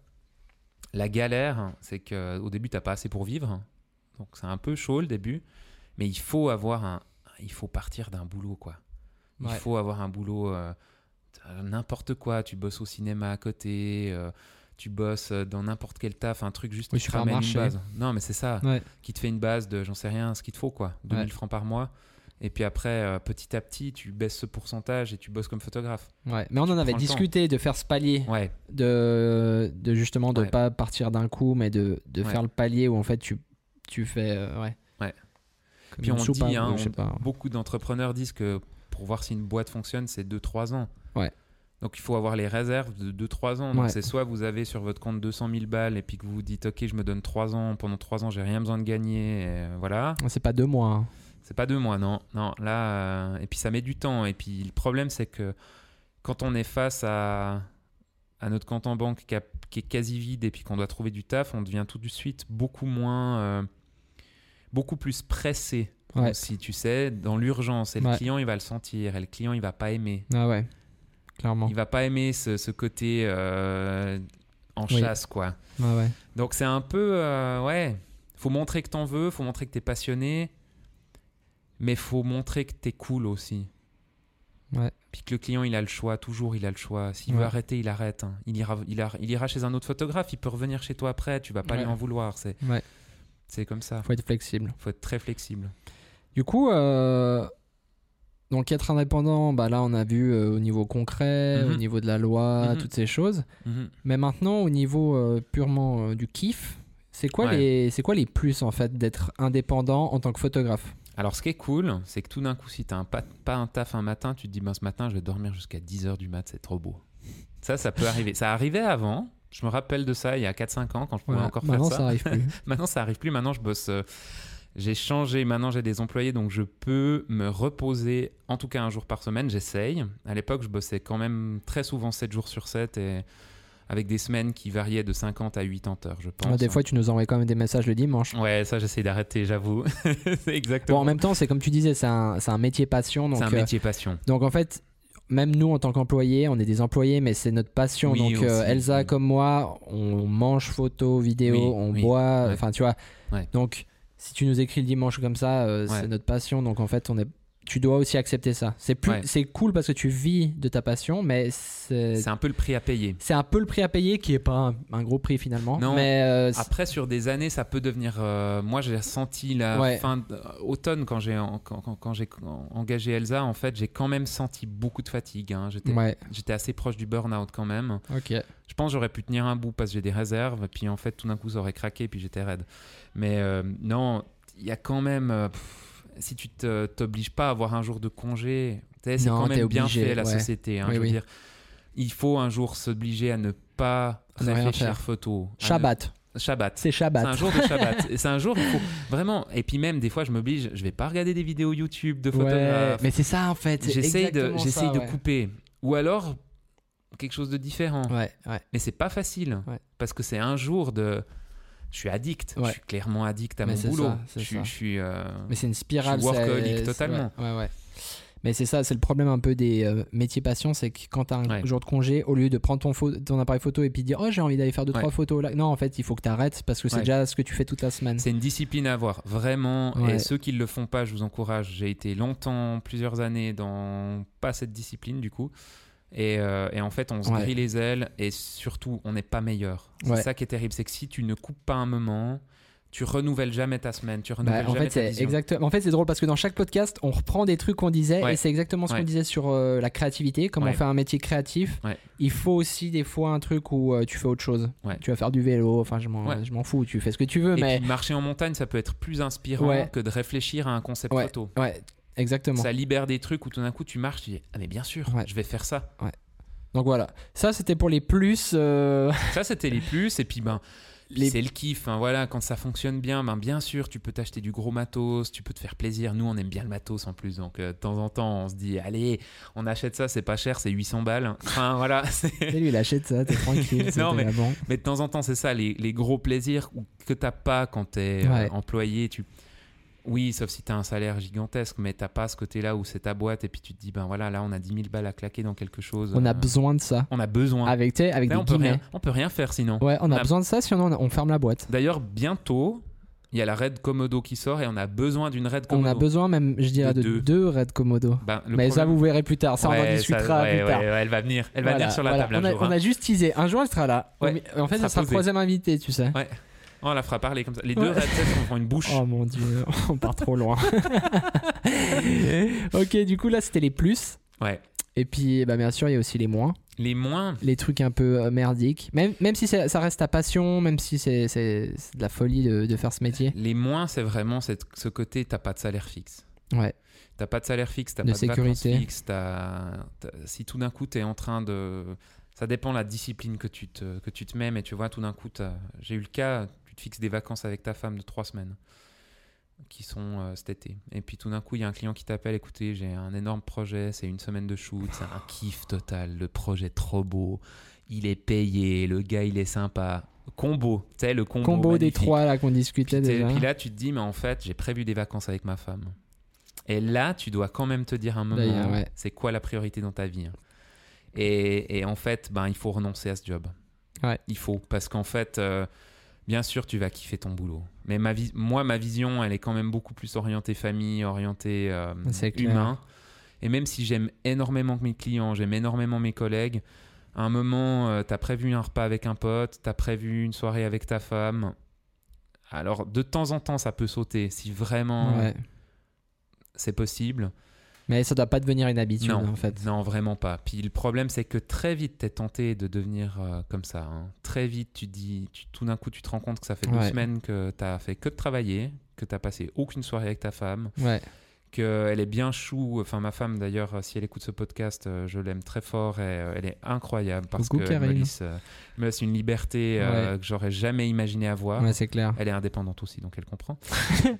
La galère, c'est qu'au début, tu n'as pas assez pour vivre. Donc c'est un peu chaud le début. Mais il faut avoir un. Il faut partir d'un boulot, quoi. Il faut avoir un boulot. Euh, n'importe quoi. Tu bosses au cinéma à côté, euh, tu bosses dans n'importe quel taf, un truc juste Oui, qui te ramène une base. Non, mais c'est ça. Ouais. Qui te fait une base de, j'en sais rien, ce qu'il te faut, quoi. 2000 Ouais. francs par mois. Et puis après, euh, petit à petit, tu baisses ce pourcentage et tu bosses comme photographe. Ouais. Mais on en avait discuté de faire ce palier, Ouais, de, de justement de Ouais. pas partir d'un coup, mais de, de Ouais. faire le palier où en fait tu, tu fais. euh, ouais. Ouais. Comme Puis on dit, hein, on- pas. beaucoup d'entrepreneurs disent que pour voir si une boîte fonctionne, c'est 2-3 ans. Ouais. Donc il faut avoir les réserves de 2-3 ans. Donc Ouais. c'est soit vous avez sur votre compte 200 000 balles et puis que vous vous dites ok je me donne 3 ans, pendant 3 ans j'ai rien besoin de gagner, et euh, voilà. C'est pas deux mois. C'est pas deux mois, non. Non, là, euh, et puis ça met du temps. Et puis le problème, c'est que quand on est face à, à notre compte en banque qui, a- qui est quasi vide et puis qu'on doit trouver du taf, on devient tout de suite beaucoup moins, euh, beaucoup plus pressé. Ouais. Si tu sais, dans l'urgence, et le client, il va le sentir, et le client, il va pas aimer. Ah ouais. Clairement. Il va pas aimer ce, ce côté euh, en Oui. chasse, quoi. Ah ouais. Donc c'est un peu, ouais, faut montrer que t'en veux, faut montrer que t'es passionné, mais faut montrer que t'es cool aussi. Ouais. Puis que le client, il a le choix, toujours il a le choix. S'il veut arrêter, il arrête. hein. Il, ira, il, a- il ira chez un autre photographe, il peut revenir chez toi après, tu vas pas Ouais. lui en vouloir. C'est comme ça. Faut être flexible. faut être très flexible. Du coup, euh, donc être indépendant, bah là on a vu euh, au niveau concret, Mhm. au niveau de la loi, Mhm. toutes ces choses. Mhm. Mais maintenant, au niveau euh, purement du kiff, c'est quoi, Ouais. les, c'est quoi les plus en fait d'être indépendant en tant que photographe? Alors, ce qui est cool, c'est que tout d'un coup, si tu n'as pas, pas un taf un matin, tu te dis, ben, ce matin, je vais dormir jusqu'à 10h du mat, c'est trop beau. Ça, ça peut arriver. Ça arrivait avant. Je me rappelle de ça il y a 4-5 ans quand je pouvais encore faire Maintenant, ça. ça arrive plus. [LAUGHS] Maintenant, ça arrive plus. Maintenant, je bosse. euh, j'ai changé. Maintenant, j'ai des employés, donc je peux me reposer en tout cas un jour par semaine. J'essaye. À l'époque, je bossais quand même très souvent 7 jours sur 7 et avec des semaines qui variaient de 50 à 80 heures, je pense. Ah, des fois, tu nous envoies quand même des messages le dimanche. Ouais, ça, j'essaie d'arrêter, j'avoue. [LAUGHS] c'est Bon, exactement. en même temps, c'est comme tu disais, c'est un, un métier passion. C'est un euh, métier passion. donc en fait, même nous en tant qu'employés, on est des employés, mais c'est notre passion. Oui, donc euh, Elsa oui. comme moi, on mange photo, vidéo, Oui, on boit, ouais. enfin tu vois. Ouais. Donc si tu nous écris le dimanche comme ça, euh, Ouais. c'est notre passion. Donc en fait, on est, tu dois aussi accepter ça. C'est plus, Ouais. c'est cool parce que tu vis de ta passion, mais c'est, un peu le prix à payer. c'est un peu le prix à payer qui est pas un, un gros prix finalement. Non. Mais euh, Après, sur des années, ça peut devenir. euh, moi, j'ai senti la Ouais. fin d- automne quand j'ai quand, quand- quand j'ai engagé Elsa. En fait, j'ai quand même senti beaucoup de fatigue. hein. J'étais ouais, j'étais assez proche du burn-out quand même. ok. Je pense que j'aurais pu tenir un bout parce que j'ai des réserves. Puis en fait, tout d'un coup, ça aurait craqué. Puis j'étais raide. Mais euh, non, il y a quand même. euh, pff, si tu te- t'obliges pas à avoir un jour de congé, c'est quand même bien obligé, fait la ouais. société. hein, Oui, je veux oui. dire, il faut un jour s'obliger à ne pas ne réfléchir photo. à ne- Shabbat, Shabbat. c'est C'est Shabbat. un jour de Shabbat. C'est un jour, [LAUGHS] il faut vraiment. Et puis même, des fois, je m'oblige, je vais pas regarder des vidéos YouTube de Ouais, photographes. mais c'est ça en fait. c'est J'essaye de, ça, de couper. Ou alors, quelque chose de différent. Ouais, ouais. Mais c'est pas facile. Ouais. Parce que c'est un jour de. Je suis addict. Ouais. Je suis clairement addict à Mais mon boulot. ça, je suis. ça. Je suis euh, Mais c'est une spirale. Je suis workaholic totalement. Ouais, ouais, ouais. Mais c'est ça, c'est le problème un peu des euh, métiers passion, c'est que quand tu as un jour de congé, au lieu de prendre ton, appareil photo et puis dire oh j'ai envie d'aller faire deux trois photos là, non en fait il faut que tu arrêtes parce que c'est déjà ce que tu fais toute la semaine. C'est une discipline à avoir, vraiment. Et ceux qui ne le font pas, je vous encourage. J'ai été longtemps, plusieurs années, dans pas cette discipline du coup. Et, euh, et en fait, on se Ouais. grille les ailes et surtout, on n'est pas meilleur. C'est Ouais. ça qui est terrible, c'est que si tu ne coupes pas un moment, tu renouvelles jamais ta semaine, tu renouvelles Bah, en jamais fait, ta c'est vision. exactement. En fait, c'est drôle parce que dans chaque podcast, on reprend des trucs qu'on disait Ouais. et c'est exactement ce qu'on disait sur euh, la créativité. Comme on fait un métier créatif, il faut aussi des fois un truc où euh, tu fais autre chose. Tu vas faire du vélo. Enfin, je m'en, fous. Tu fais ce que tu veux, Et mais puis marcher en montagne, ça peut être plus inspirant que de réfléchir à un concept photo. ouais, exactement. Ça libère des trucs où tout d'un coup tu marches, tu dis ah mais bien sûr, Ouais. je vais faire ça. Donc voilà. Ça, c'était pour les plus. euh, [LAUGHS] Ça c'était les plus et puis ben Les- c'est le kiff. hein, voilà, quand ça fonctionne bien, ben bien sûr tu peux t'acheter du gros matos, tu peux te faire plaisir. Nous on aime bien le matos en plus, donc euh, de temps en temps on se dit allez on achète ça, c'est pas cher, c'est 800 balles. Enfin [LAUGHS] voilà. c'est- Et lui, il achète ça, t'es tranquille. [LAUGHS] Non, mais-. Mais de temps en temps c'est ça les, les gros plaisirs que t'as pas quand t'es euh, employé. Tu oui, sauf si tu as un salaire gigantesque, mais t'as pas ce côté-là où c'est ta boîte et puis tu te dis, ben voilà, là on a 10 000 balles à claquer dans quelque chose. On a euh, besoin de ça. on a besoin. Avec, tu sais, avec Là, des on, peut guillemets. rien, on peut rien faire sinon. Ouais, on a On a- besoin de ça, sinon on, on ferme la boîte. D'ailleurs, bientôt, il y a la Red Komodo qui sort et on a besoin d'une Red On Komodo. a besoin même, je dirais, de, De deux. deux Red Komodo. Ben, Mais ça, vous verrez plus tard. Ça, on en discutera ouais, plus tard. ouais, elle va venir, elle va venir sur la voilà. table on un a, jour. on hein. a juste teasé. Un jour, elle sera là. En fait, elle sera le troisième invité, tu sais. Ouais. On la fera parler comme ça. Les deux Ouais. Set font une bouche. Oh mon dieu, on part trop loin. [LAUGHS] ok, du coup, là, c'était les plus. Ouais. Et puis, bah, bien sûr, il y a aussi les moins. Les moins, Les trucs un peu euh, merdiques. Même, même si ça reste ta passion, même si c'est de la folie de, de faire ce métier. les moins, c'est vraiment cette- ce côté, t'as pas de salaire fixe. Ouais. T'as pas de salaire fixe, t'as De pas de sécurité. t'as- t'as- si tout d'un coup t'es en train de... Ça dépend de la discipline que tu te, que tu te mets, mais tu vois, tout d'un coup, j'ai eu le cas, te fixes des vacances avec ta femme de trois semaines qui sont euh, cet été. Et puis tout d'un coup, il y a un client qui t'appelle, écoutez, j'ai un énorme projet, c'est une semaine de shoot, c'est un kiff total, le projet trop beau, il est payé, le gars il est sympa. Combo, tu sais, le combo. Combo des trois là qu'on discutait Puis, déjà. puis là, tu te dis, mais en fait, j'ai prévu des vacances avec ma femme. Et là, tu dois quand même te dire un moment, ouais. c'est quoi la priorité dans ta vie. hein. Et, et en fait, ben, il faut renoncer à ce job. Ouais. Il faut, parce qu'en fait, euh, bien sûr, tu vas kiffer ton boulot. Mais ma moi, ma vision, elle est quand même beaucoup plus orientée famille, orientée euh, humain. Et même si j'aime énormément mes clients, j'aime énormément mes collègues, à un moment, tu as prévu un repas avec un pote, tu as prévu une soirée avec ta femme. Alors, de temps en temps, ça peut sauter si vraiment Ouais. c'est possible. Mais ça doit pas devenir une habitude Non, en fait. non, vraiment pas. Puis le problème, c'est que très vite, tu es tenté de devenir euh, comme ça. hein. Très vite, tu dis, tu- tout d'un coup, tu te rends compte que ça fait deux semaines que tu as fait que de travailler, que tu passé aucune soirée avec ta femme, Ouais. Qu'elle est bien chou. Enfin, ma femme, d'ailleurs, si elle écoute ce podcast, euh, je l'aime très fort et euh, elle est incroyable parce Coucou, que me laisse, euh, elle me laisse une liberté euh, que j'aurais jamais imaginé avoir. Ouais, c'est clair. Elle est indépendante aussi, donc elle comprend. [LAUGHS]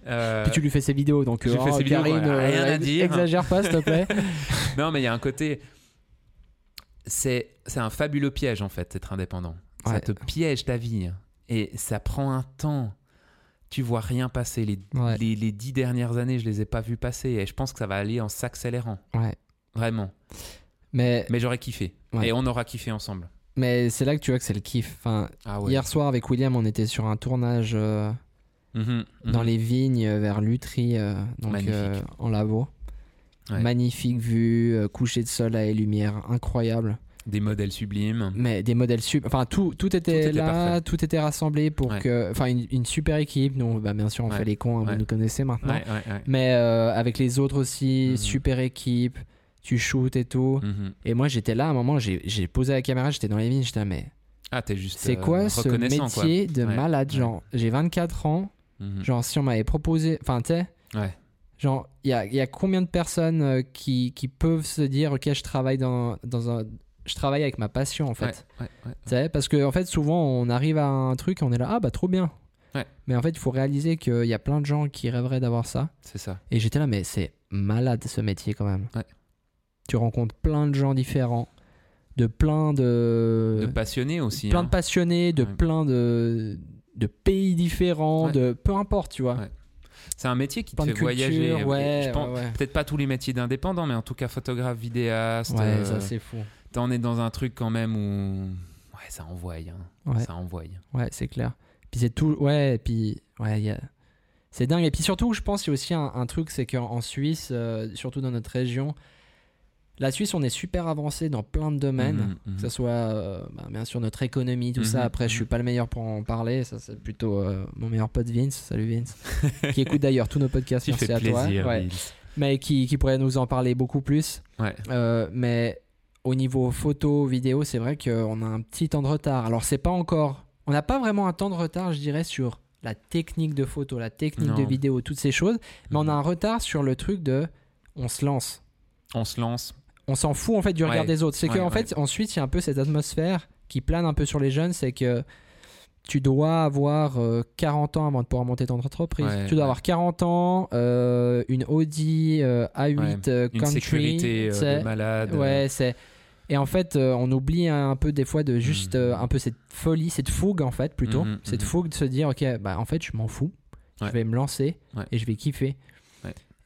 Euh, Puis tu lui fais ses vidéos, donc je fais oh, vidéos, rien à dire. exagère pas s'il te plaît. [LAUGHS] Non, mais il y a un côté. C'est c'est un fabuleux piège, en fait, d'être indépendant. Ça te piège ta vie. Et ça prend un temps. Tu vois rien passer. Les, Ouais. les, les dix dernières années, je les ai pas vues passer. Et je pense que ça va aller en s'accélérant. Ouais. Vraiment. Mais, Mais j'aurais kiffé. Ouais. Et on aura kiffé ensemble. mais c'est là que tu vois que c'est le kiff. Enfin, Ah Hier soir avec William, on était sur un tournage euh, Mhm, mhm. dans les vignes euh, vers Lutry, euh, donc euh, en. Ouais. Magnifique vue, coucher de soleil, lumière, incroyable. Des modèles sublimes. Mais des modèles super. Enfin, tout, tout était était là, parfait. tout était rassemblé pour Ouais. que. Enfin, une, une super équipe. Nous, bah, bien sûr, on Ouais. fait les cons, hein, Ouais. vous nous connaissez maintenant. Ouais, ouais, ouais. Mais euh, avec les autres aussi, Mhm. super équipe. Tu shootes et tout. Mhm. Et moi, j'étais là à un moment, j'ai posé la caméra, j'étais dans les vignes, j'étais mais Ah, t'es juste. c'est euh, quoi ce reconnaissant, quoi. métier de malade. Genre, j'ai 24 ans. Mhm. Genre, si on m'avait proposé. Enfin, tu sais, Ouais. genre, il y a, y a combien de personnes euh, qui, qui peuvent se dire, ok, je travaille dans, dans un. Je travaille avec ma passion, en fait. Ouais, ouais, parce que en fait, souvent, on arrive à un truc et on est là, ah bah trop bien. Mais en fait, il faut réaliser qu'il y a plein de gens qui rêveraient d'avoir ça. C'est ça. Et j'étais là, mais c'est malade ce métier quand même. Ouais. Tu rencontres plein de gens différents, de plein de. De passionné aussi. plein hein. de passionnés, de plein de, de pays différents, de peu importe, tu vois. C'est un métier qui te fait voyager. cultures, ouais, ouais, ouais. Peut-être pas tous les métiers d'indépendants, mais en tout cas photographe, vidéaste. Ouais, euh, ça c'est fou. T'en es dans un truc quand même où. Ouais, ça envoie. hein. Ouais. Ça envoie. Ouais, c'est clair. Puis c'est tout. Ouais, et puis. Ouais, y a- c'est dingue. Et puis surtout, je pense qu'il y a aussi un, un truc, c'est qu'en en Suisse, euh, surtout dans notre région, la Suisse, on est super avancé dans plein de domaines. Mhm, mhm. Que ce soit, euh, bah, bien sûr, notre économie, tout ça. Mhm, Après, je suis pas le meilleur pour en parler. Ça, c'est plutôt euh, mon meilleur pote Vince. Salut Vince. [LAUGHS] qui écoute d'ailleurs tous nos podcasts. Merci à plaisir. toi. Ouais. Mais qui, qui pourrait nous en parler beaucoup plus. Ouais. Mais au niveau photo, vidéo, c'est vrai qu'on a un petit temps de retard. Alors, c'est pas encore. On n'a pas vraiment un temps de retard, je dirais, sur la technique de photo, la technique de vidéo, toutes ces choses. Mais on a un retard sur le truc de. On se lance. On se lance. On s'en fout en fait du regard Ouais. des autres. C'est Ouais, qu'en ouais. fait, ensuite, il y a un peu cette atmosphère qui plane un peu sur les jeunes. C'est que tu dois avoir euh, 40 ans avant de pouvoir monter ton entreprise. Ouais, tu dois ouais. avoir 40 ans, euh, une Audi euh, A8 Ouais. euh, Une Country. sécurité euh, de malade. Ouais, c'est. Et en fait, euh, on oublie un peu des fois de juste euh, un peu cette folie, cette fougue en fait plutôt, Mhm, cette mhm. fougue de se dire ok, bah en fait je m'en fous, je vais me lancer et je vais kiffer.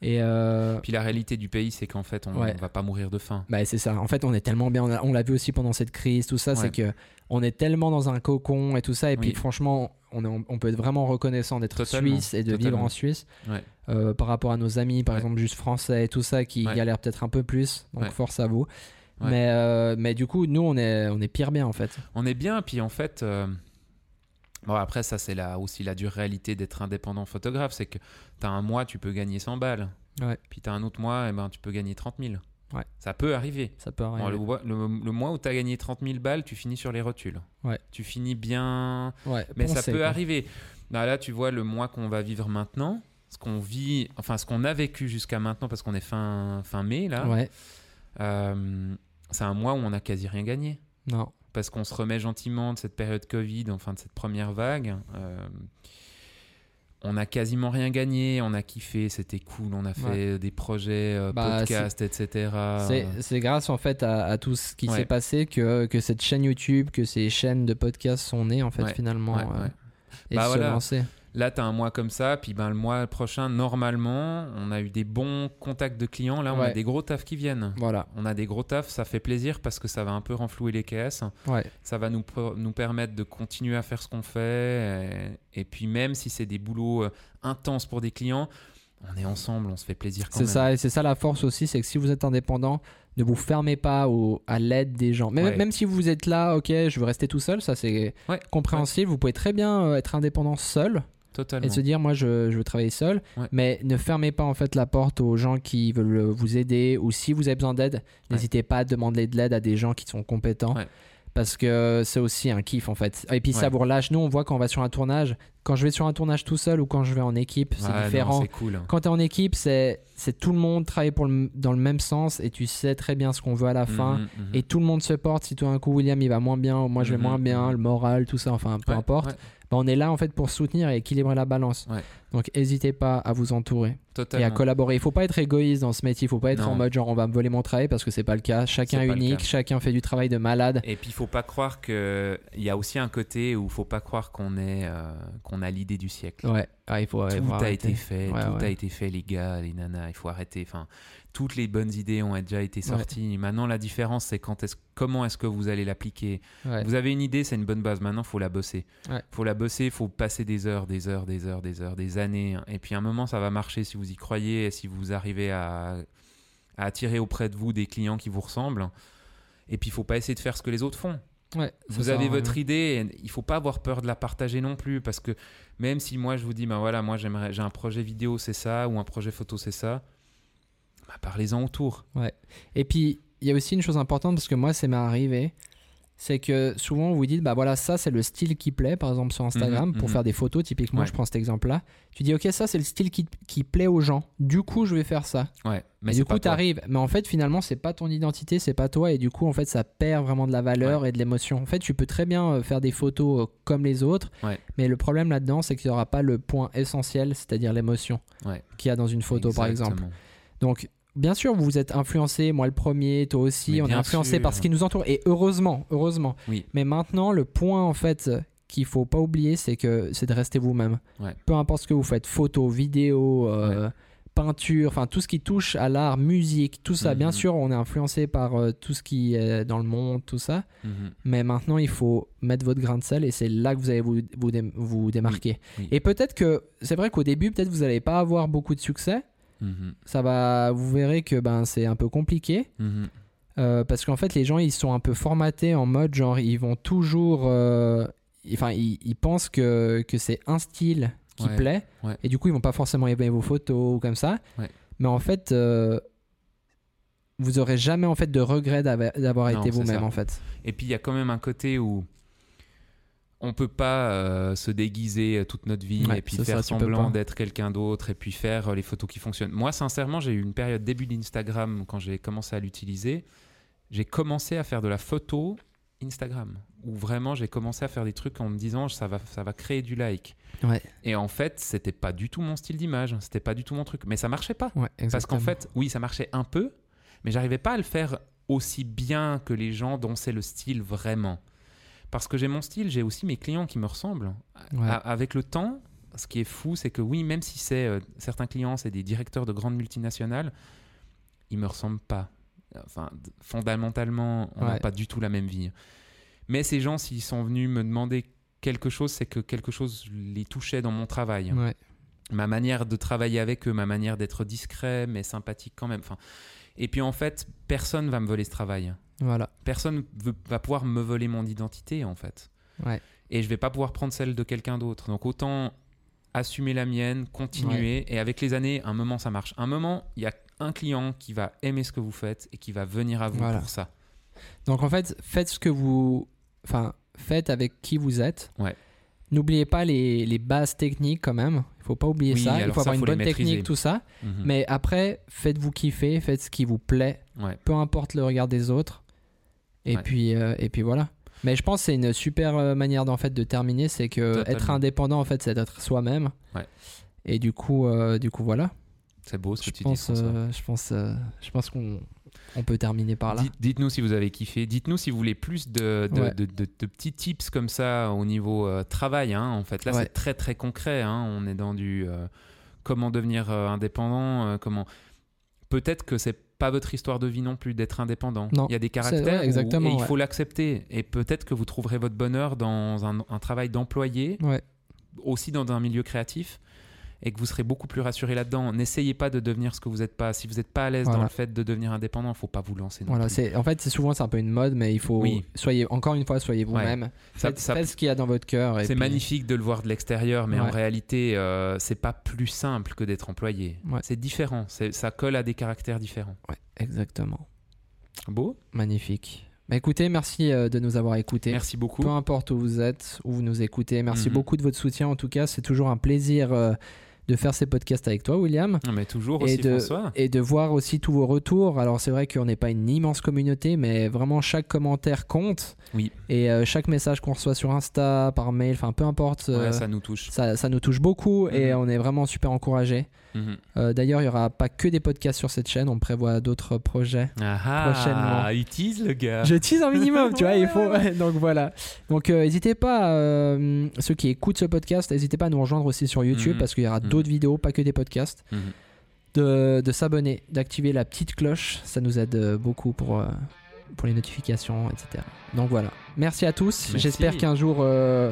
Et euh, Puis la réalité du pays, c'est qu'en fait, on Ouais. va pas mourir de faim. bah, c'est ça. En fait, on est tellement bien. on l'a vu aussi pendant cette crise, tout ça. Ouais. C'est que on est tellement dans un cocon et tout ça. Et puis, franchement, on, est- on peut être vraiment reconnaissant d'être suisse et de vivre en Suisse. Ouais. Euh, par rapport à nos amis, par exemple, juste français et tout ça, qui galèrent peut-être un peu plus. Donc, force à vous. Mais, euh, mais du coup, nous, on est, on est pire bien, en fait. On est bien, puis en fait, bon après ça c'est la, aussi la dure réalité d'être indépendant photographe, c'est que tu as un mois, tu peux gagner 100 balles, Ouais. puis tu as un autre mois, et ben, tu peux gagner 30 000. Ouais. Ça peut arriver. Ça peut Bon, arriver. le, mois- le- le mois où tu as gagné 30 000 balles, tu finis sur les rotules. Ouais. Tu finis bien, Ouais, mais ça peut quoi. arriver. Là, là, tu vois le mois qu'on va vivre maintenant, ce qu'on vit, enfin ce qu'on a vécu jusqu'à maintenant, parce qu'on est fin, fin mai là, Ouais, euh, c'est un mois où on a quasi rien gagné. non. Parce qu'on se remet gentiment de cette période Covid, enfin de cette première vague. Euh, on a quasiment rien gagné, on a kiffé, c'était cool, on a fait des projets, euh, Bah, podcasts, etc. C'est- grâce en fait à, à tout ce qui Ouais. s'est passé que, que cette chaîne YouTube, que ces chaînes de podcasts sont nées en fait Ouais, finalement. Euh. Et Bah se voilà. lancer. Là, tu as un mois comme ça, puis ben, le mois prochain, normalement, on a eu des bons contacts de clients. Là, on a des gros tafs qui viennent. Voilà. On a des gros tafs, ça fait plaisir parce que ça va un peu renflouer les caisses. Ouais. Ça va nous, nous permettre de continuer à faire ce qu'on fait. Et, et puis, même si c'est des boulots euh, intenses pour des clients, on est ensemble, on se fait plaisir quand C'est même. ça, et c'est ça la force aussi, c'est que si vous êtes indépendant, ne vous fermez pas au, à l'aide des gens. Même, Ouais. même si vous êtes là, ok, je veux rester tout seul, ça c'est Ouais, compréhensible. Vous pouvez très bien euh, être indépendant seul Totalement. et se dire, moi je, je veux travailler seul. Ouais. Mais ne fermez pas en fait la porte aux gens qui veulent euh, vous aider ou si vous avez besoin d'aide, n'hésitez pas à demander de l'aide à des gens qui sont compétents. Ouais. Parce que c'est aussi un kiff en fait. Et puis ça vous relâche. Nous, on voit quand on va sur un tournage, quand je vais sur un tournage tout seul ou quand je vais en équipe, c'est Ouais, différent. Cool. Quand tu es en équipe, c'est tout le monde travaille pour le- dans le même sens et tu sais très bien ce qu'on veut à la fin. Mhm, mhm. Et tout le monde se porte. Si tout d'un coup William il va moins bien, ou moi je vais Mhm, moins bien, mhm. le moral, tout ça, enfin peu Ouais, importe. ouais, Bah, on est là en fait pour soutenir et équilibrer la balance. Donc n'hésitez pas à vous entourer et à collaborer. Il faut pas être égoïste dans ce métier. Il faut pas être Non. en mode genre on va me voler mon travail parce que c'est pas le cas. Chacun est unique, chacun fait du travail de malade. Et puis il faut pas croire que il y a aussi un côté où il faut pas croire qu'on est euh, qu'on a l'idée du siècle. Ouais, Ah, il faut, ouais, tout faut a arrêter. été fait, Ouais, tout ouais. a été fait les gars, les nanas, il faut arrêter. Enfin, toutes les bonnes idées ont déjà été sorties. Maintenant la différence c'est quand est-ce comment est-ce que vous allez l'appliquer? Vous avez une idée, c'est une bonne base. Maintenant, faut la bosser. Faut la bosser, faut passer des heures, des heures, des heures, des heures, des années. Et puis à un moment, ça va marcher si vous y croyez, et si vous arrivez à, à attirer auprès de vous des clients qui vous ressemblent. Et puis, il faut pas essayer de faire ce que les autres font. Ouais, Vous avez votre idée, et il faut pas avoir peur de la partager non plus, parce que même si moi je vous dis, ben voilà, moi j'aimerais, j'ai un projet vidéo, c'est ça, ou un projet photo, c'est ça, bah, parlez-en autour. Et puis, il y a aussi une chose importante parce que moi, ça m'est arrivé. C'est que souvent, vous dites, bah voilà, ça, c'est le style qui plaît, par exemple sur Instagram, Mhm, pour mhm. faire des photos, typiquement, Ouais. je prends cet exemple-là. Tu dis, ok, ça, c'est le style qui, qui plaît aux gens. Du coup, je vais faire ça. Ouais, Mais mais du coup, pas tu toi. arrives. Mais en fait, finalement, c'est pas ton identité, c'est pas toi. Et du coup, en fait, ça perd vraiment de la valeur et de l'émotion. En fait, tu peux très bien euh, faire des photos euh, comme les autres. Ouais. Mais le problème là-dedans, c'est qu'il n'y aura pas le point essentiel, c'est-à-dire l'émotion qu'il y a dans une photo, par exemple. Donc, bien sûr, vous vous êtes influencé, moi le premier, toi aussi, Mais on est influencé sûr. par ce qui nous entoure. Et heureusement, heureusement. Oui. Mais maintenant, le point, en fait, qu'il faut pas oublier, c'est que c'est de rester vous-même. Ouais. Peu importe ce que vous faites, photo, vidéo, euh, peinture, enfin tout ce qui touche à l'art, musique, tout ça. Bien Mhm. sûr, on est influencé par euh, tout ce qui est dans le monde, tout ça. Mhm. Mais maintenant, il faut mettre votre grain de sel et c'est là que vous allez vous, vous, dé- vous démarquer. oui. Et peut-être que, c'est vrai qu'au début, peut-être vous n'allez pas avoir beaucoup de succès. Mhm. Ça va, vous verrez que ben, c'est un peu compliqué. Mhm. Euh, parce qu'en fait, les gens, ils sont un peu formatés en mode genre, ils vont toujours. euh, Enfin, ils, ils pensent que, que c'est un style qui Ouais, plaît. ouais. Et du coup, ils vont pas forcément aimer vos photos ou comme ça. Ouais. Mais en fait, euh, vous aurez jamais en fait de regret d'avoir été vous-même en fait. Et puis il y a quand même un côté où on peut pas euh, se déguiser euh, toute notre vie Ouais, et puis faire ça, semblant d'être quelqu'un d'autre et puis faire euh, les photos qui fonctionnent. Moi, sincèrement, j'ai eu une période début d'Instagram quand j'ai commencé à l'utiliser. J'ai commencé à faire de la photo Instagram où vraiment j'ai commencé à faire des trucs en me disant ça va ça va créer du like. Ouais. Et en fait, c'était pas du tout mon style d'image, c'était pas du tout mon truc, mais ça marchait pas. Ouais, Parce qu'en fait, oui, ça marchait un peu, mais j'arrivais pas à le faire aussi bien que les gens dont c'est le style vraiment. Parce que j'ai mon style, j'ai aussi mes clients qui me ressemblent. Ouais. A- Avec le temps, ce qui est fou, c'est que oui, même si c'est euh, certains clients, c'est des directeurs de grandes multinationales, ils me ressemblent pas. Enfin, fondamentalement, on n'a Ouais. pas du tout la même vie. Mais ces gens, s'ils sont venus me demander quelque chose, c'est que quelque chose les touchait dans mon travail. Ouais. Ma manière de travailler avec eux, ma manière d'être discret, mais sympathique quand même. Enfin, et puis en fait, personne va me voler ce travail. Voilà. Personne veut- va pouvoir me voler mon identité, en fait. Ouais. Et je vais pas pouvoir prendre celle de quelqu'un d'autre. Donc autant assumer la mienne, continuer. Et avec les années, un moment, ça marche. Un moment, il y a un client qui va aimer ce que vous faites et qui va venir à vous Voilà. pour ça. Donc en fait, faites ce que vous. Enfin, faites avec qui vous êtes. Ouais. N'oubliez pas les, les bases techniques quand même. Il faut pas oublier Oui, ça. Il faut ça, avoir une faut bonne maîtriser. technique, tout ça. Mhm. Mais après, faites-vous kiffer, faites ce qui vous plaît, Ouais. peu importe le regard des autres. Et, Ouais. puis, euh, et puis voilà. Mais je pense que c'est une super euh, manière d'en fait de terminer, c'est que Totalement. être indépendant en fait, c'est d'être soi-même. Ouais. Et du coup, euh, du coup voilà. C'est beau ce Je que tu pense, dis. Euh, je pense, euh, je pense qu'on on peut terminer par là. Dites- Dites-nous si vous avez kiffé. Dites-nous si vous voulez plus de, de, Ouais. de- de- de petits tips comme ça au niveau travail. hein. En fait, là, Ouais. c'est très très concret. hein. On est dans du comment devenir indépendant. comment peut-être que c'est pas votre histoire de vie non plus d'être indépendant. Non, il y a des caractères ouais, où- et il faut l'accepter. Et peut-être que vous trouverez votre bonheur dans un, un travail d'employé, Ouais. aussi dans un milieu créatif. Et que vous serez beaucoup plus rassuré là-dedans. N'essayez pas de devenir ce que vous n'êtes pas. Si vous n'êtes pas à l'aise Voilà. dans le fait de devenir indépendant, il faut pas vous lancer. Non Voilà, c'est en fait c'est souvent c'est un peu une mode, mais il faut Oui. soyez encore une fois soyez vous-même. Ça- Faites, ce qu'il y a dans votre cœur. C'est puis- magnifique de le voir de l'extérieur, mais en Ouais. réalité, euh, c'est pas plus simple que d'être employé. Ouais. C'est différent. Ça colle à des caractères différents. Ouais, exactement. Beau. Magnifique. Bah, écoutez, merci euh, de nous avoir écoutés. Merci beaucoup. Peu importe où vous êtes, où vous nous écoutez, merci Mhm. beaucoup de votre soutien. En tout cas, c'est toujours un plaisir euh, de faire ces podcasts avec toi, William. Non, mais toujours Et aussi, de, François. et de voir aussi tous vos retours. Alors c'est vrai qu'on n'est pas une immense communauté, mais vraiment chaque commentaire compte. Oui. Et euh, chaque message qu'on reçoit sur Insta, par mail, enfin peu importe, euh, Ouais, ça nous touche. ça, ça nous touche beaucoup et Mhm. on est vraiment super encouragés. Mhm. Euh, D'ailleurs, il n'y aura pas que des podcasts sur cette chaîne, on prévoit d'autres projets. Prochainement. il tease le gars. Je tease un minimum, tu vois, il faut. [LAUGHS] Donc voilà. Donc euh, n'hésitez pas, euh, ceux qui écoutent ce podcast, n'hésitez pas à nous rejoindre aussi sur YouTube Mhm. parce qu'il y aura Mhm. d'autres vidéos, pas que des podcasts. De, de s'abonner, d'activer la petite cloche, ça nous aide beaucoup pour, euh, pour les notifications, etc. Donc voilà. Merci à tous. J'espère qu'un jour euh,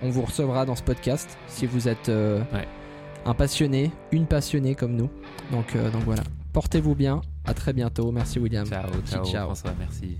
on vous recevra dans ce podcast si vous êtes euh, Ouais. Un passionné, une passionnée comme nous. Donc, euh, donc voilà. Portez-vous bien. À très bientôt. Merci William. Ciao, ciao, Ciao. François, merci.